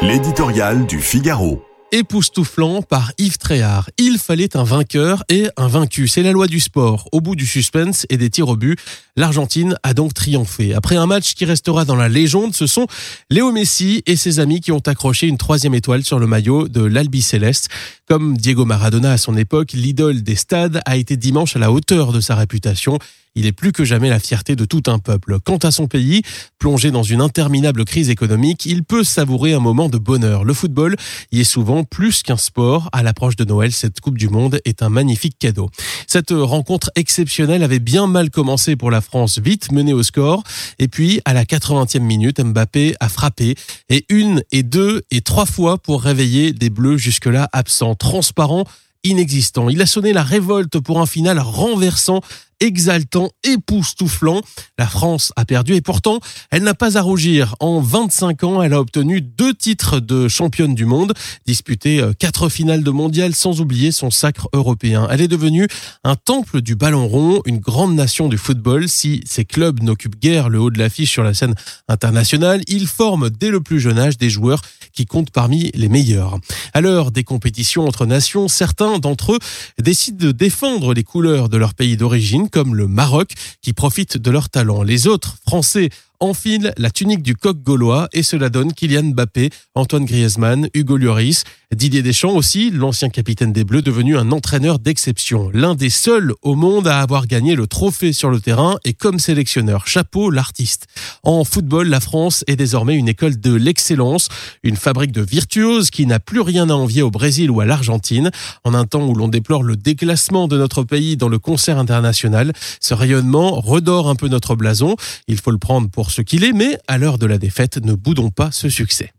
L'éditorial du Figaro. époustouflant par Yves Tréhard. Il fallait un vainqueur et un vaincu. C'est la loi du sport. Au bout du suspense et des tirs au but, l'Argentine a donc triomphé. Après un match qui restera dans la légende, ce sont Léo Messi et ses amis qui ont accroché une troisième étoile sur le maillot de l'Albi Céleste. Comme Diego Maradona à son époque, l'idole des stades a été dimanche à la hauteur de sa réputation. Il est plus que jamais la fierté de tout un peuple. Quant à son pays, plongé dans une interminable crise économique, il peut savourer un moment de bonheur. Le football y est souvent plus qu'un sport. À l'approche de Noël, cette Coupe du Monde est un magnifique cadeau. Cette rencontre exceptionnelle avait bien mal commencé pour la France, vite menée au score. Et puis, à la 80e minute, Mbappé a frappé. Et une, et deux, et trois fois pour réveiller des bleus jusque-là absents, transparents, inexistants. Il a sonné la révolte pour un final renversant exaltant, époustouflant. La France a perdu et pourtant, elle n'a pas à rougir. En 25 ans, elle a obtenu deux titres de championne du monde, disputé euh, quatre finales de mondial sans oublier son sacre européen. Elle est devenue un temple du ballon rond, une grande nation du football. Si ces clubs n'occupent guère le haut de l'affiche sur la scène internationale, ils forment dès le plus jeune âge des joueurs qui comptent parmi les meilleurs. À l'heure des compétitions entre nations, certains d'entre eux décident de défendre les couleurs de leur pays d'origine comme le Maroc qui profitent de leur talent. Les autres, Français, enfile la tunique du coq gaulois et cela donne Kylian Mbappé, Antoine Griezmann, Hugo Lloris, Didier Deschamps aussi, l'ancien capitaine des Bleus devenu un entraîneur d'exception, l'un des seuls au monde à avoir gagné le trophée sur le terrain et comme sélectionneur. Chapeau l'artiste. En football, la France est désormais une école de l'excellence, une fabrique de virtuoses qui n'a plus rien à envier au Brésil ou à l'Argentine. En un temps où l'on déplore le déclassement de notre pays dans le concert international, ce rayonnement redore un peu notre blason. Il faut le prendre ce qu'il est, mais à l'heure de la défaite, ne boudons pas ce succès.